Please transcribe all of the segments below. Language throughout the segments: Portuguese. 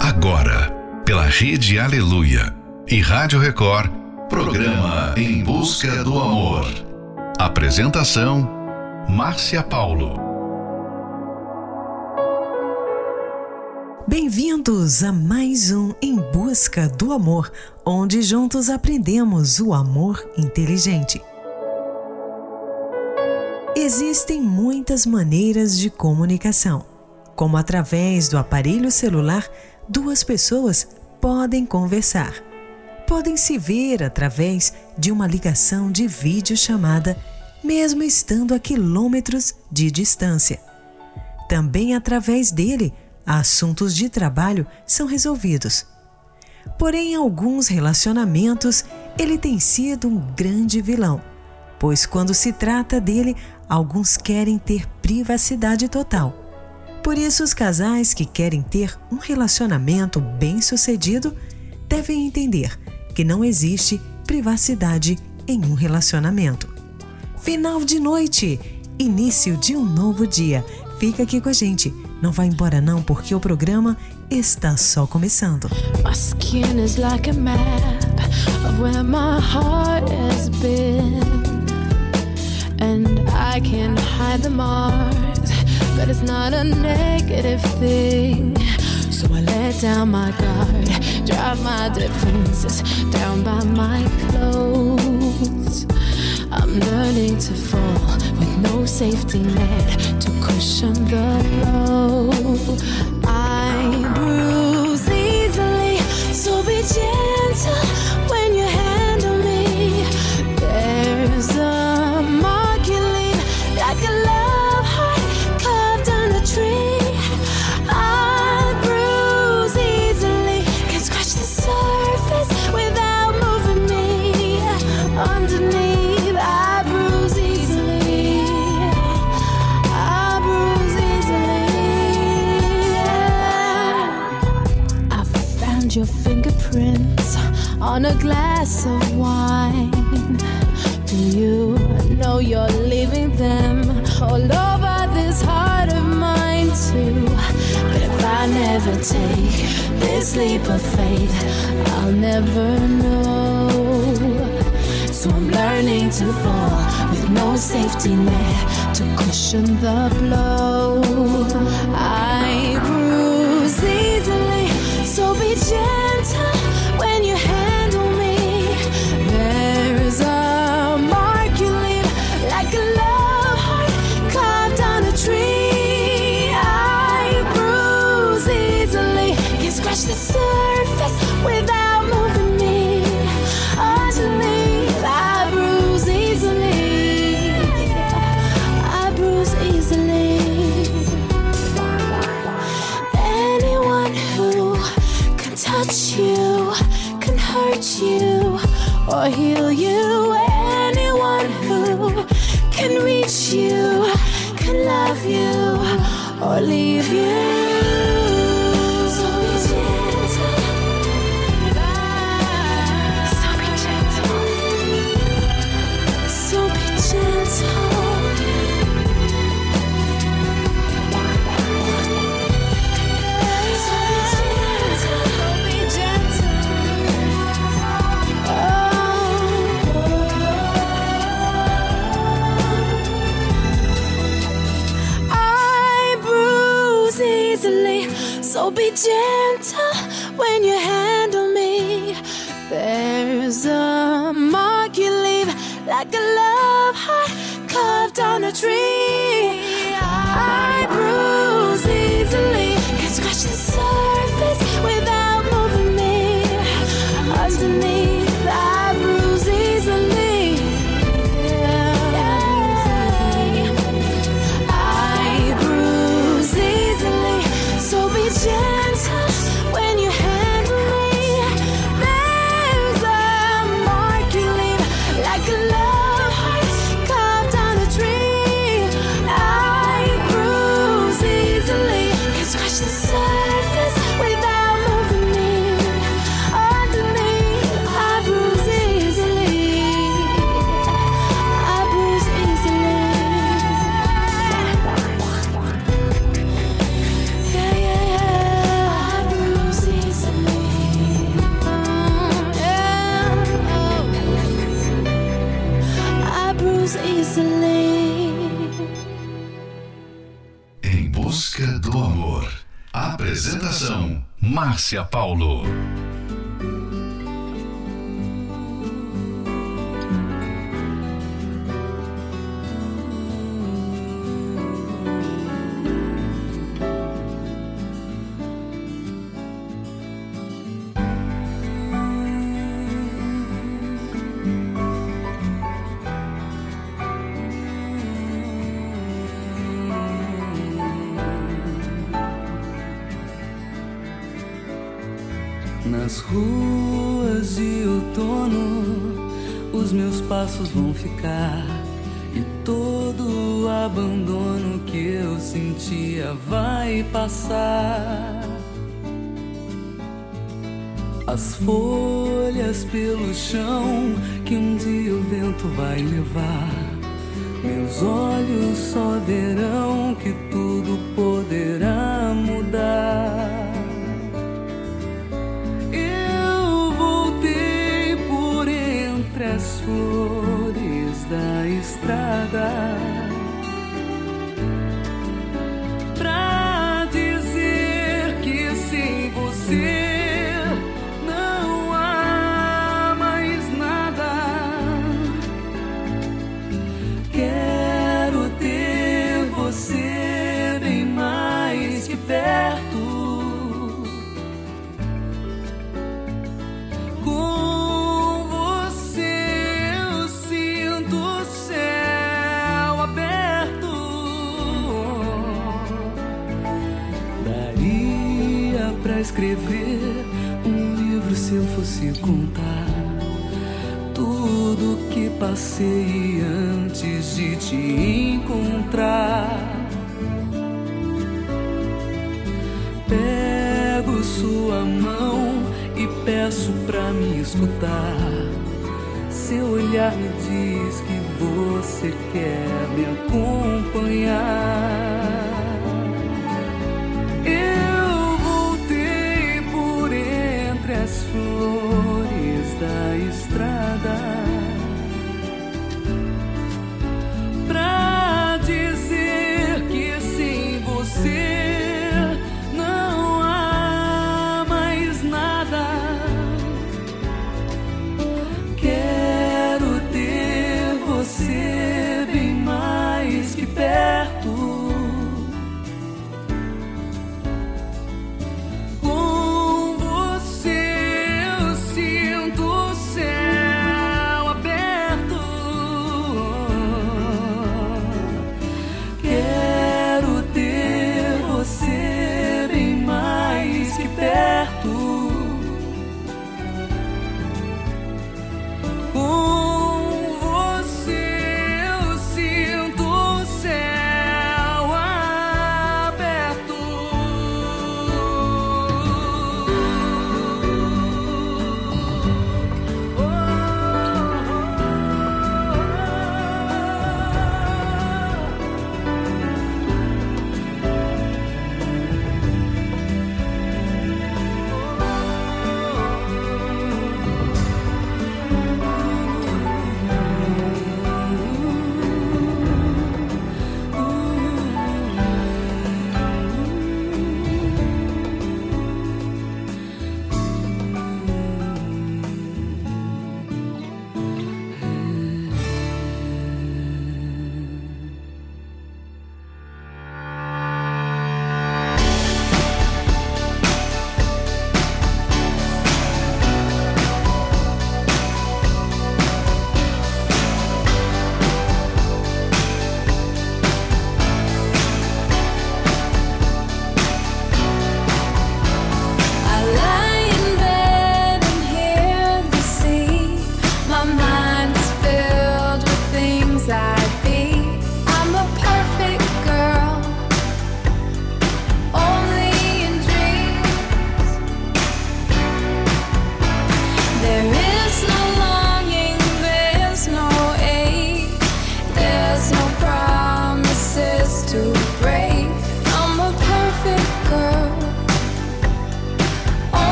Agora, pela Rede Aleluia e Rádio Record, programa Em Busca do Amor. Apresentação: Márcia Paulo. Bem-vindos a mais um Em Busca do Amor, onde juntos aprendemos o amor inteligente. Existem muitas maneiras de comunicação, como através do aparelho celular, duas pessoas podem conversar. Podem se ver através de uma ligação de videochamada, mesmo estando a quilômetros de distância. Também através dele, assuntos de trabalho são resolvidos. Porém, em alguns relacionamentos, ele tem sido um grande vilão, pois quando se trata dele, alguns querem ter privacidade total. Por isso, os casais que querem ter um relacionamento bem-sucedido devem entender que não existe privacidade em um relacionamento. Final de noite, início de um novo dia. Fica aqui com a gente. Não vai embora não, porque o programa está só começando. My skin is like a map of where my heart has been. And I can hide the marks, but it's not a negative thing. So I let down my guard, drop my defenses down by my clothes. I'm learning to fall with no safety net to cushion the blow. I bruise easily, so be gentle on a glass of wine. Do you know you're leaving them all over this heart of mine too? But if I never take this leap of faith, I'll never know. So I'm learning to fall with no safety net to cushion the blow. I Márcia Paulo. Passar. As folhas pelo chão que um dia o vento vai levar. Meus olhos só verão que tudo poderá mudar. as flores da estrada. Se eu fosse contar tudo que passei antes de te encontrar. Pego sua mão e peço pra me escutar. Seu olhar me diz que você quer me acompanhar. Flores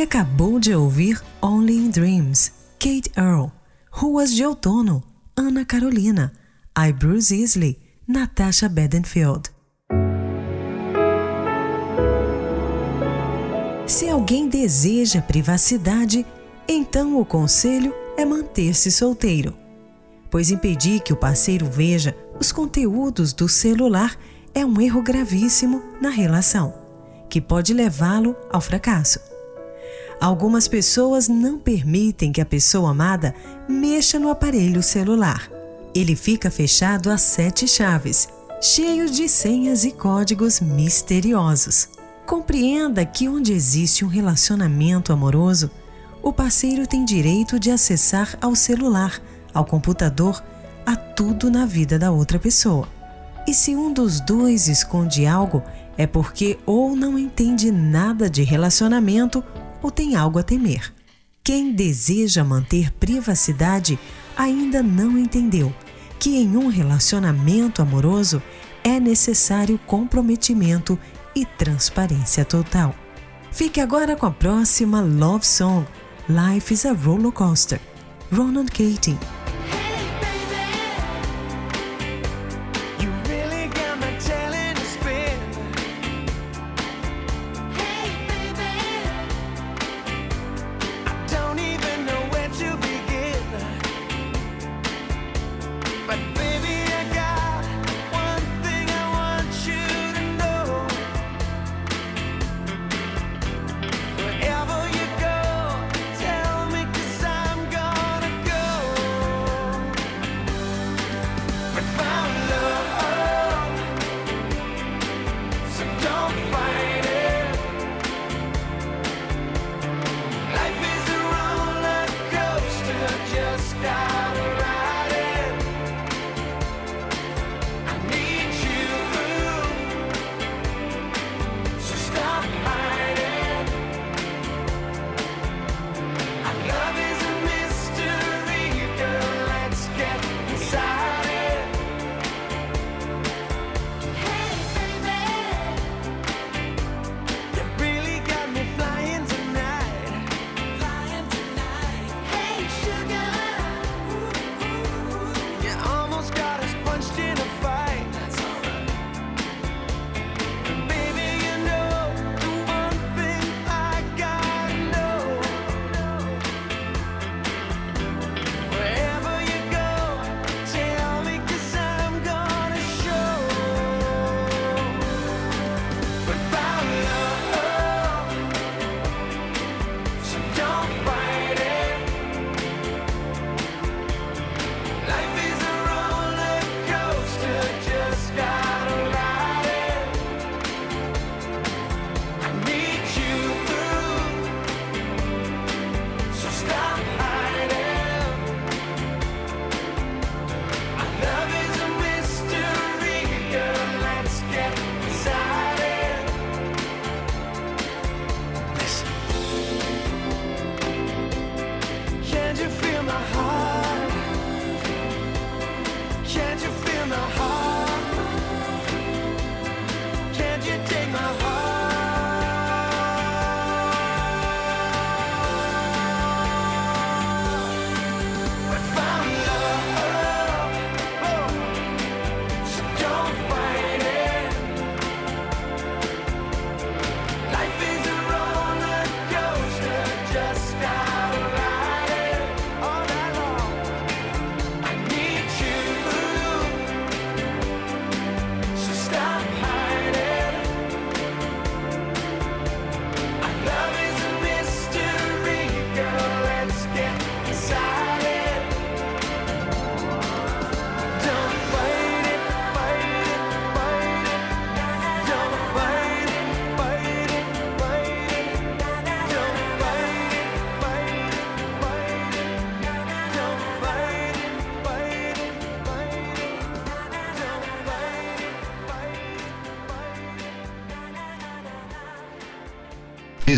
Acabou de ouvir Only in Dreams, Kate Earl, Ruas de Outono, Ana Carolina, I Bruce Isley, Natasha Bedingfield. Se alguém deseja privacidade, então o conselho é manter-se solteiro, pois impedir que o parceiro veja os conteúdos do celular é um erro gravíssimo na relação, que pode levá-lo ao fracasso. Algumas pessoas não permitem que a pessoa amada mexa no aparelho celular. Ele fica fechado a sete chaves, cheio de senhas e códigos misteriosos. Compreenda que onde existe um relacionamento amoroso, o parceiro tem direito de acessar ao celular, ao computador, a tudo na vida da outra pessoa. E se um dos dois esconde algo, é porque ou não entende nada de relacionamento ou tem algo a temer. Quem deseja manter privacidade ainda não entendeu que em um relacionamento amoroso é necessário comprometimento e transparência total. Fique agora com a próxima Love Song, Life is a Roller Coaster, Ronan Keating.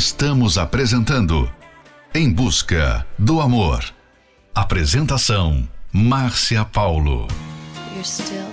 Estamos apresentando Em Busca do Amor. Apresentação Márcia Paulo. You're still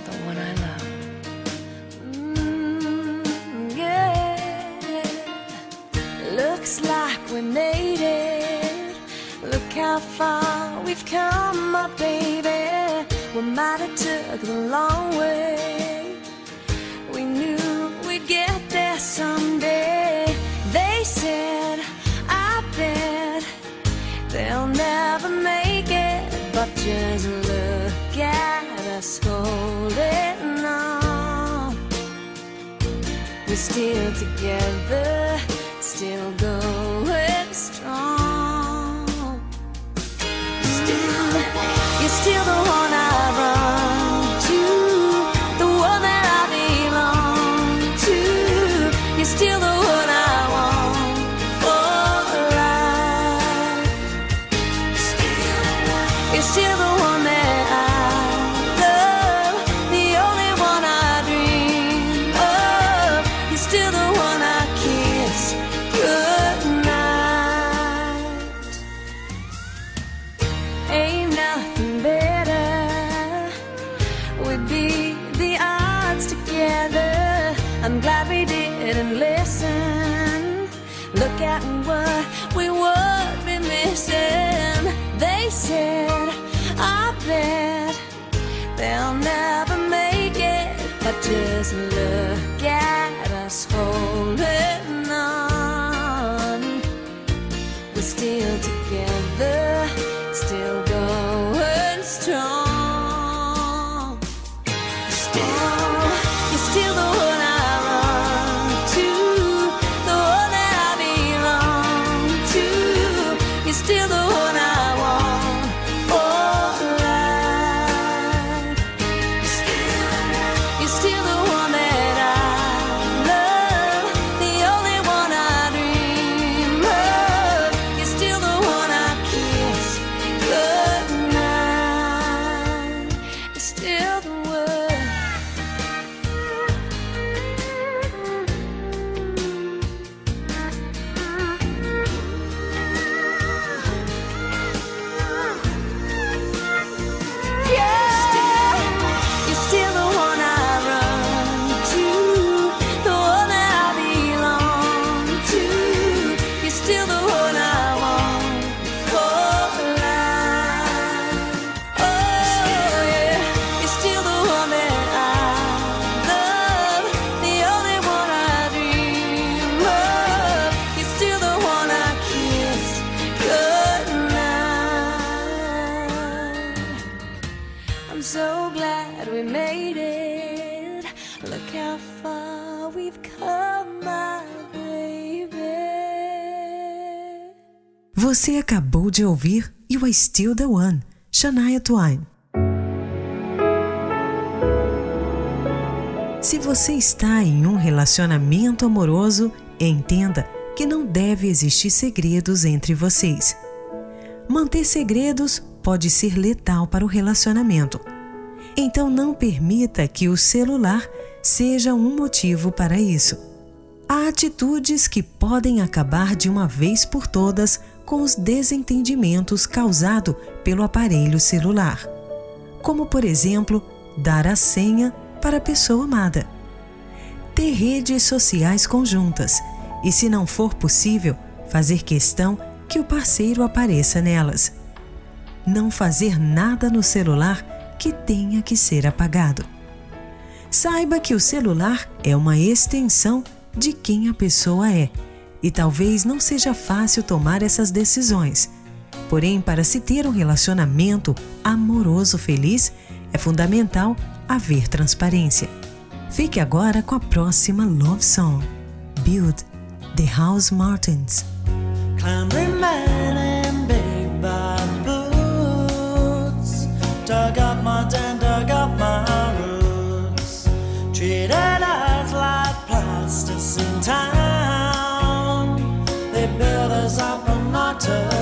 still together, acabou de ouvir You Are Still the One, Shania Twain. Se você está em um relacionamento amoroso, entenda que não deve existir segredos entre vocês. Manter segredos pode ser letal para o relacionamento. Então não permita que o celular seja um motivo para isso. Há atitudes que podem acabar de uma vez por todas com os desentendimentos causados pelo aparelho celular. Como, por exemplo, dar a senha para a pessoa amada. Ter redes sociais conjuntas e, se não for possível, fazer questão que o parceiro apareça nelas. Não fazer nada no celular que tenha que ser apagado. Saiba que o celular é uma extensão de quem a pessoa é e talvez não seja fácil tomar essas decisões. Porém, para se ter um relacionamento amoroso feliz, é fundamental haver transparência. Fique agora com a próxima love song, Build, The House Martins. Man water.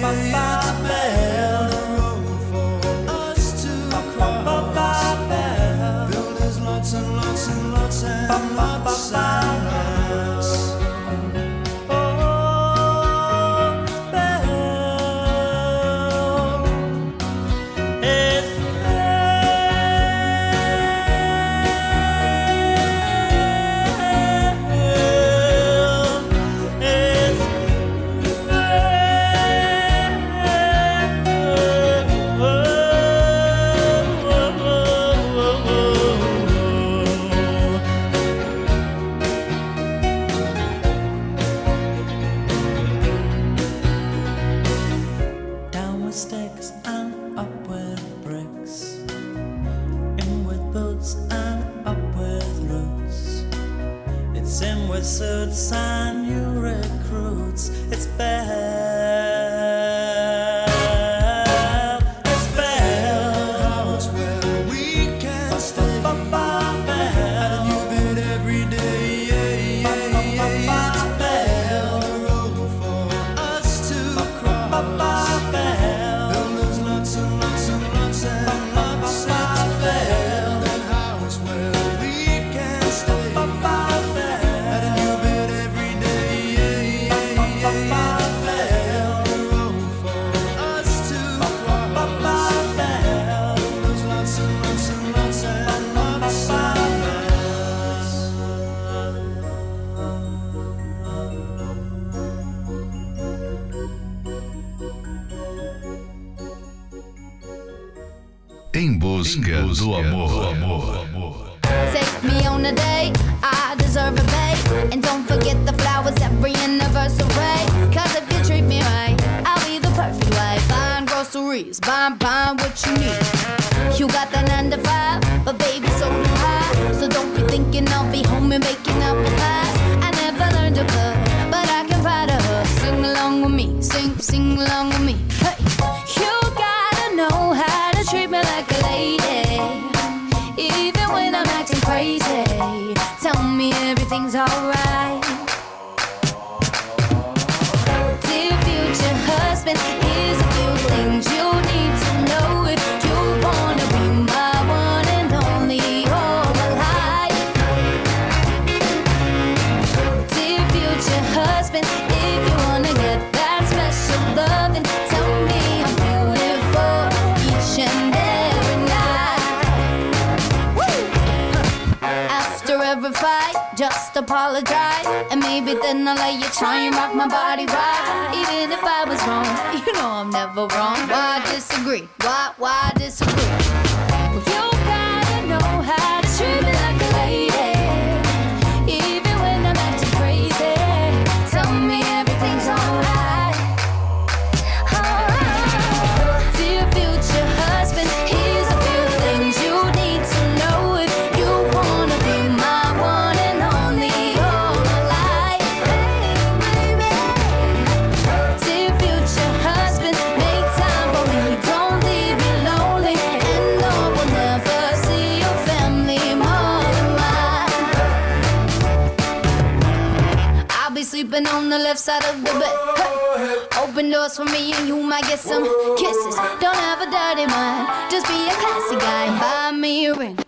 ba, ba. busca, busca amor. Do amor. Take me on a day, I deserve a day, and don't forget Then I lay you trying rock my body right. Even if I was wrong, you know I'm never wrong. Why disagree? Why, why disagree? of the bed. Open doors for me and you might get some kisses. Don't have a dirty mind, just be a classy guy. Buy me a ring.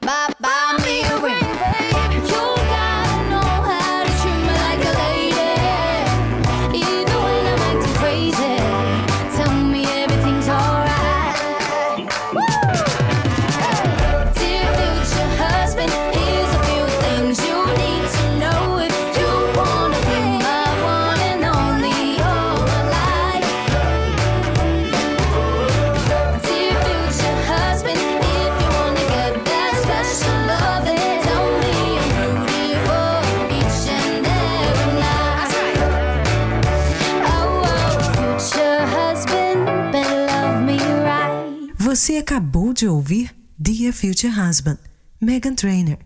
Você acabou de ouvir Dear Future Husband, Megan Trainor.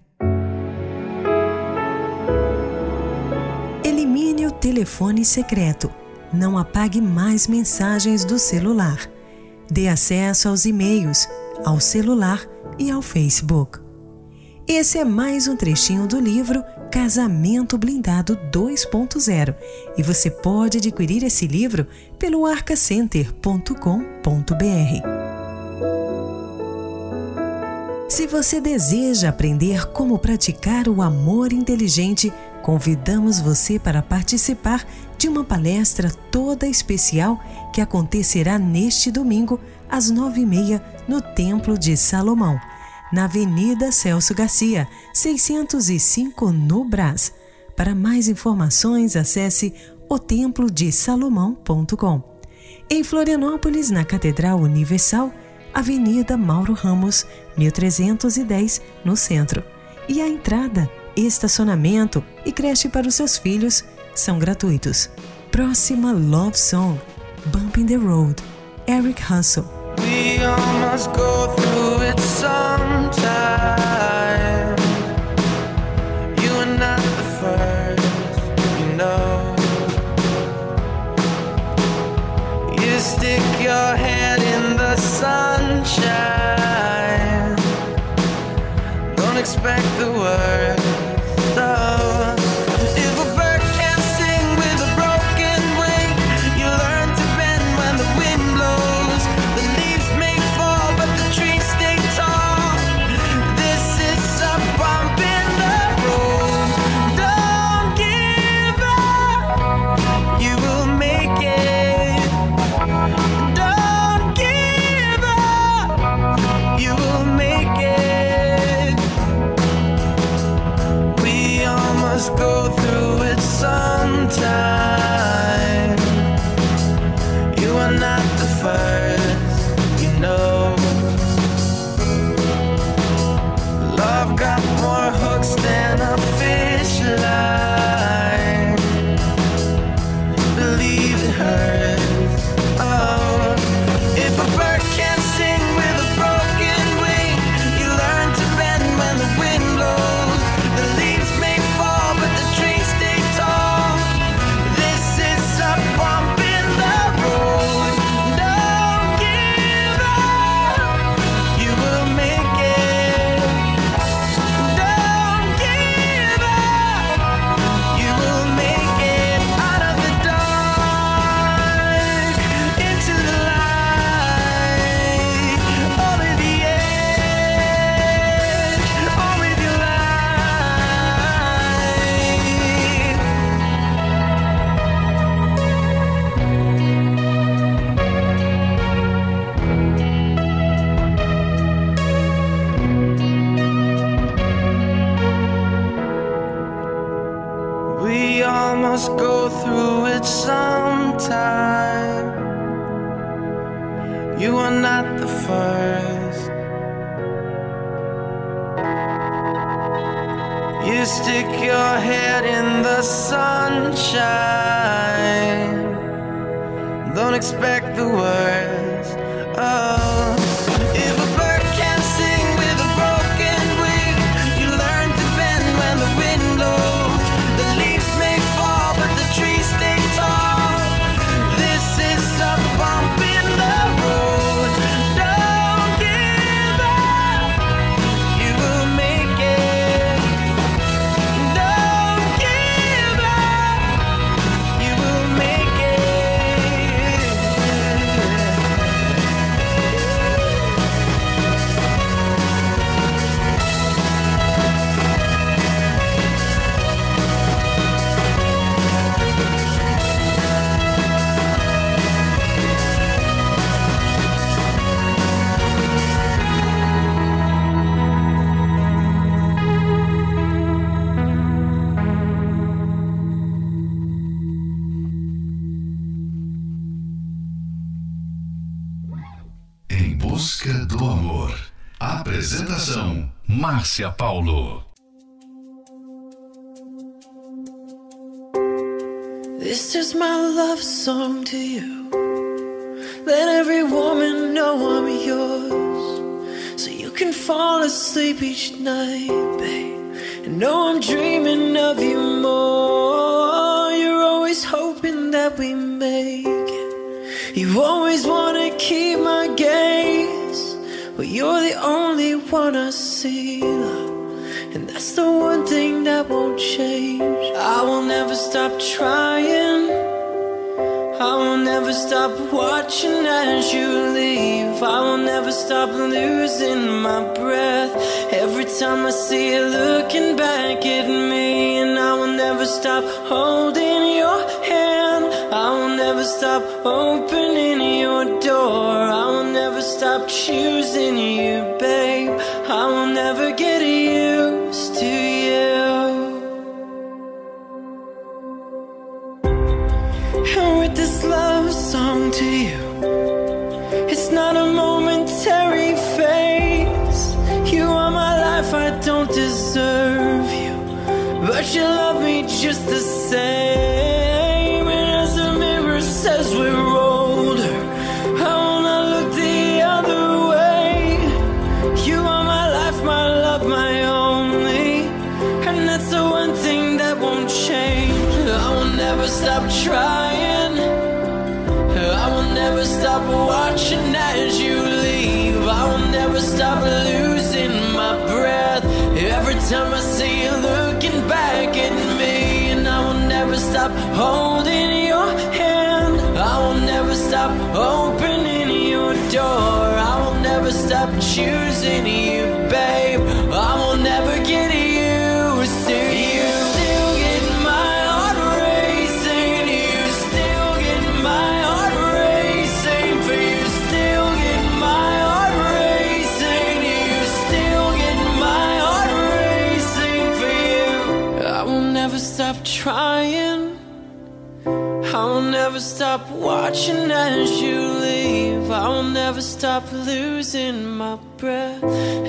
Elimine o telefone secreto. Não apague mais mensagens do celular. Dê acesso aos e-mails, ao celular e ao Facebook. Esse é mais um trechinho do livro Casamento Blindado 2.0 e você pode adquirir esse livro pelo arcacenter.com.br. Se você deseja aprender como praticar o amor inteligente, convidamos você para participar de uma palestra toda especial que acontecerá neste domingo, às nove e meia, no Templo de Salomão, na Avenida Celso Garcia, 605, no Brás. Para mais informações, acesse otemplodesalomão.com. Em Florianópolis, na Catedral Universal, Avenida Mauro Ramos, 1310, no centro. E a entrada, estacionamento e creche para os seus filhos são gratuitos. Próxima Love Song, Bumping the Road, Eric Russell. We go through it. Sunshine. Don't expect the worst. Oh. Busca do amor. Apresentação: Márcia Paulo. This is my love song to you. Let every woman know I'm yours. So you can fall asleep each night, babe. And know I'm dreaming of you more. You're always hoping that we make it. You always wanna keep my gaze. But you're the only one I see. And that's the one thing that won't change. I will never stop trying. I will never stop watching as you leave. I will never stop losing my breath. Every time I see you looking back at me, and I will never stop holding your hand. I will never stop opening door. I will never stop choosing you, babe. I will never get used to you. And with this love song to you, it's not a momentary phase. You are my life, I don't deserve you, but you love me just the same. You, babe. I will never get used to you. Still get my heart racing. You still get my heart racing. For you still get my heart racing. You still get my heart racing for you. I will never stop trying. I will never stop watching as you leave. I will never stop losing my breath.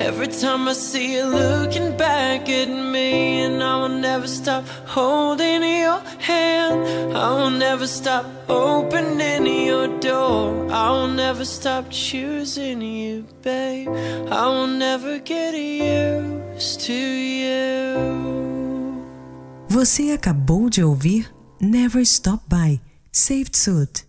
Every time I see you looking back at me, and I will never stop holding your hand. I will never stop opening your door. I will never stop choosing you, babe. I will never get used to you. Você acabou de ouvir Never Stop By, Saved Suit.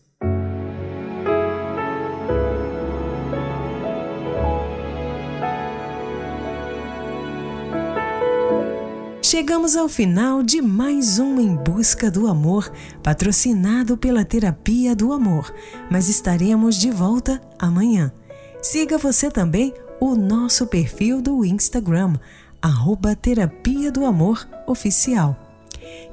Chegamos ao final de mais um Em Busca do Amor, patrocinado pela Terapia do Amor, mas estaremos de volta amanhã. Siga você também o nosso perfil do Instagram, arroba Terapia do Amor Oficial.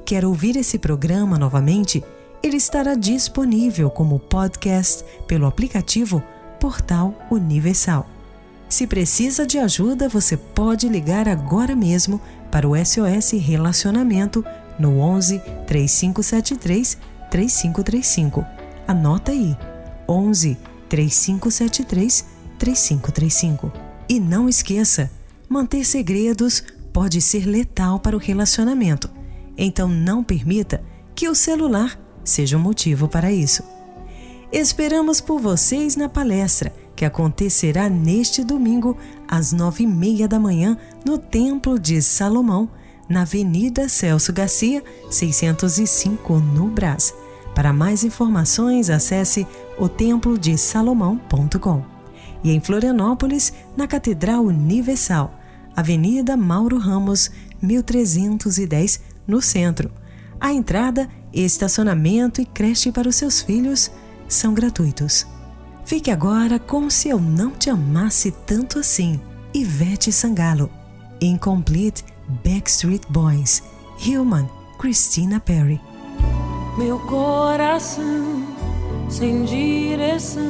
Quer ouvir esse programa novamente? Ele estará disponível como podcast pelo aplicativo Portal Universal. Se precisa de ajuda, você pode ligar agora mesmo para o SOS Relacionamento no 11 3573 3535. Anota aí: 11 3573 3535. E não esqueça, manter segredos pode ser letal para o relacionamento. Então não permita que o celular seja um motivo para isso. Esperamos por vocês na palestra que acontecerá neste domingo às nove e meia da manhã no Templo de Salomão, na Avenida Celso Garcia, 605, no Brás. Para mais informações, acesse otemplodesalomão.com. E em Florianópolis, na Catedral Universal, Avenida Mauro Ramos, 1310, no centro. A entrada, estacionamento e creche para os seus filhos são gratuitos. Fique agora com Se Eu Não Te Amasse Tanto Assim, Ivete Sangalo. Incomplete Backstreet Boys, Human, Christina Perry. Meu coração sem direção,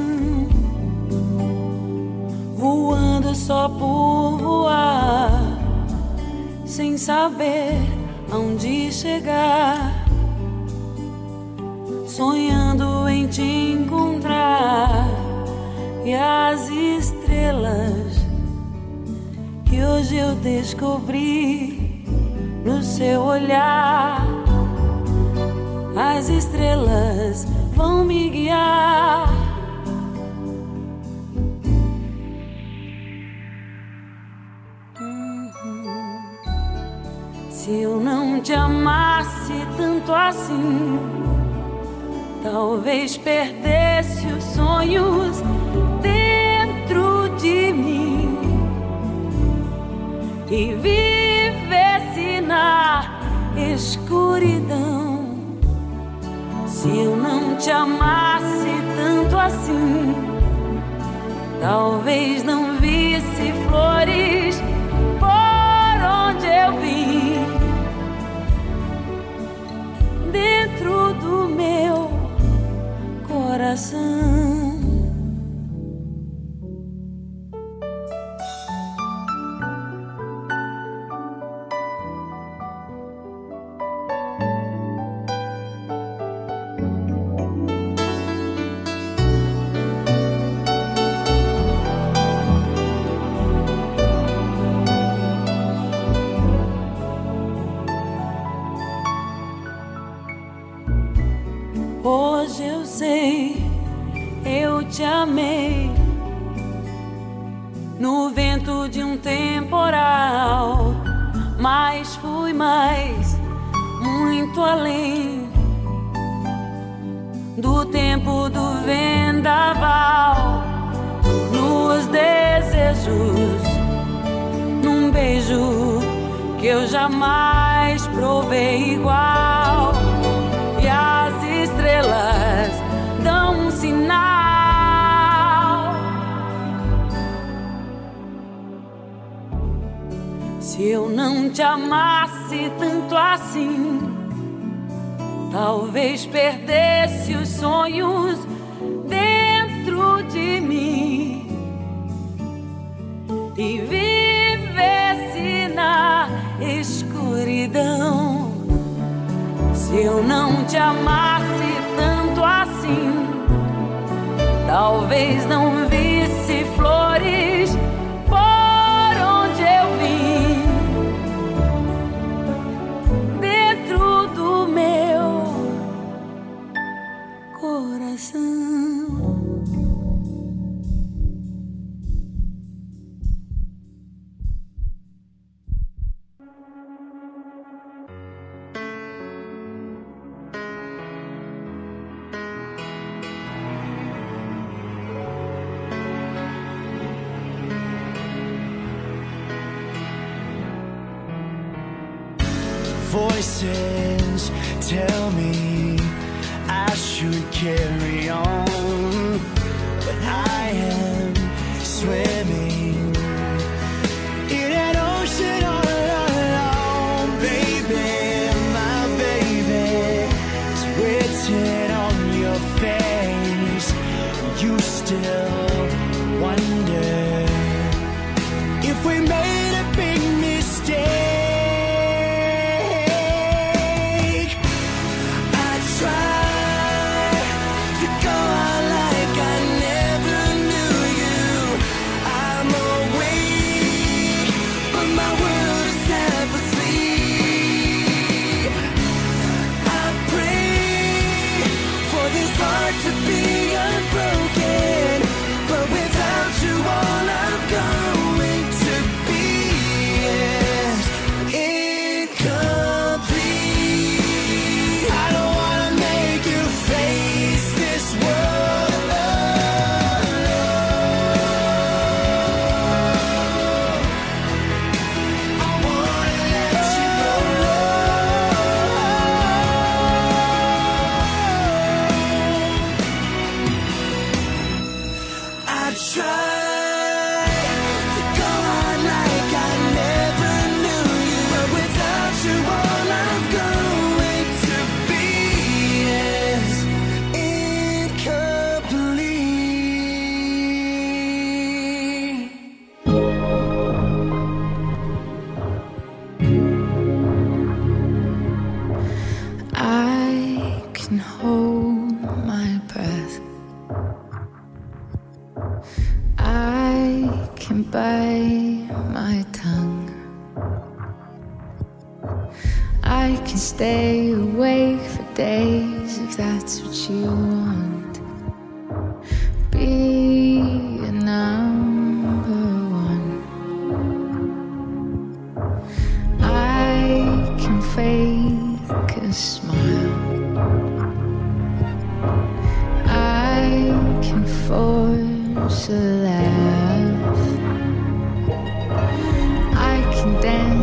voando só por voar, sem saber aonde chegar, sonhando em te encontrar e as estrelas que hoje eu descobri no seu olhar. As estrelas vão me guiar. Uhum. Se eu não te amasse tanto assim, talvez perdesse os sonhos dentro de mim e vivesse na escuridão se eu não te amasse tanto assim. Talvez não visse flores por onde eu vim. Dentro do meu coração.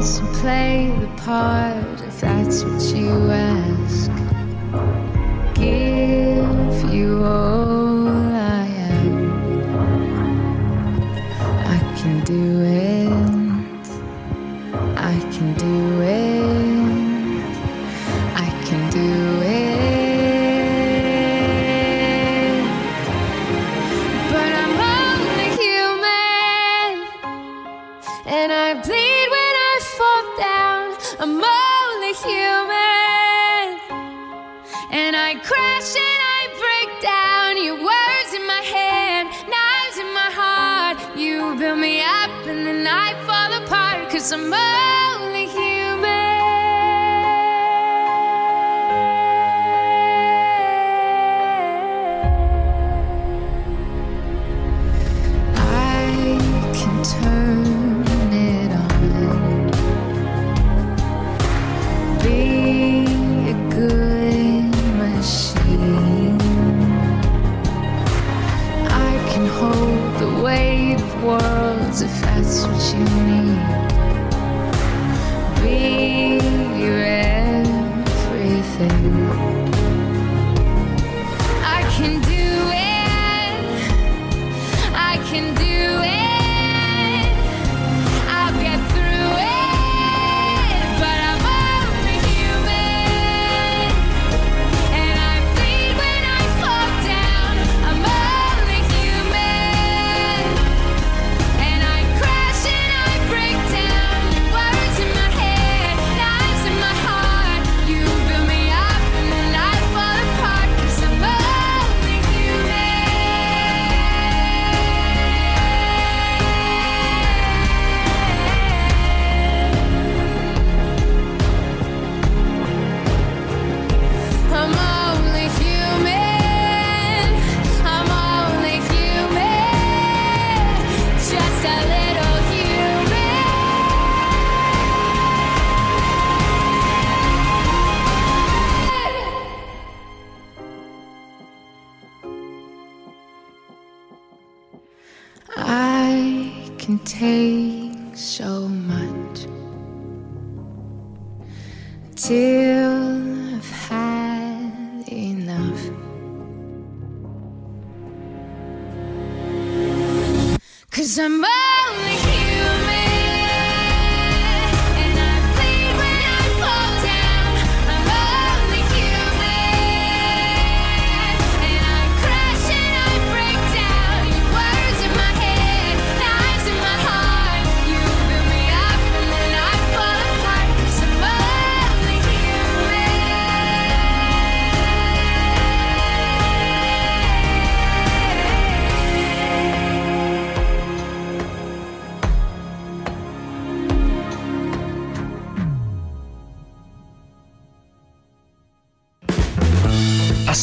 Dance and play the part if that's what you ask. Give you all It's a murder.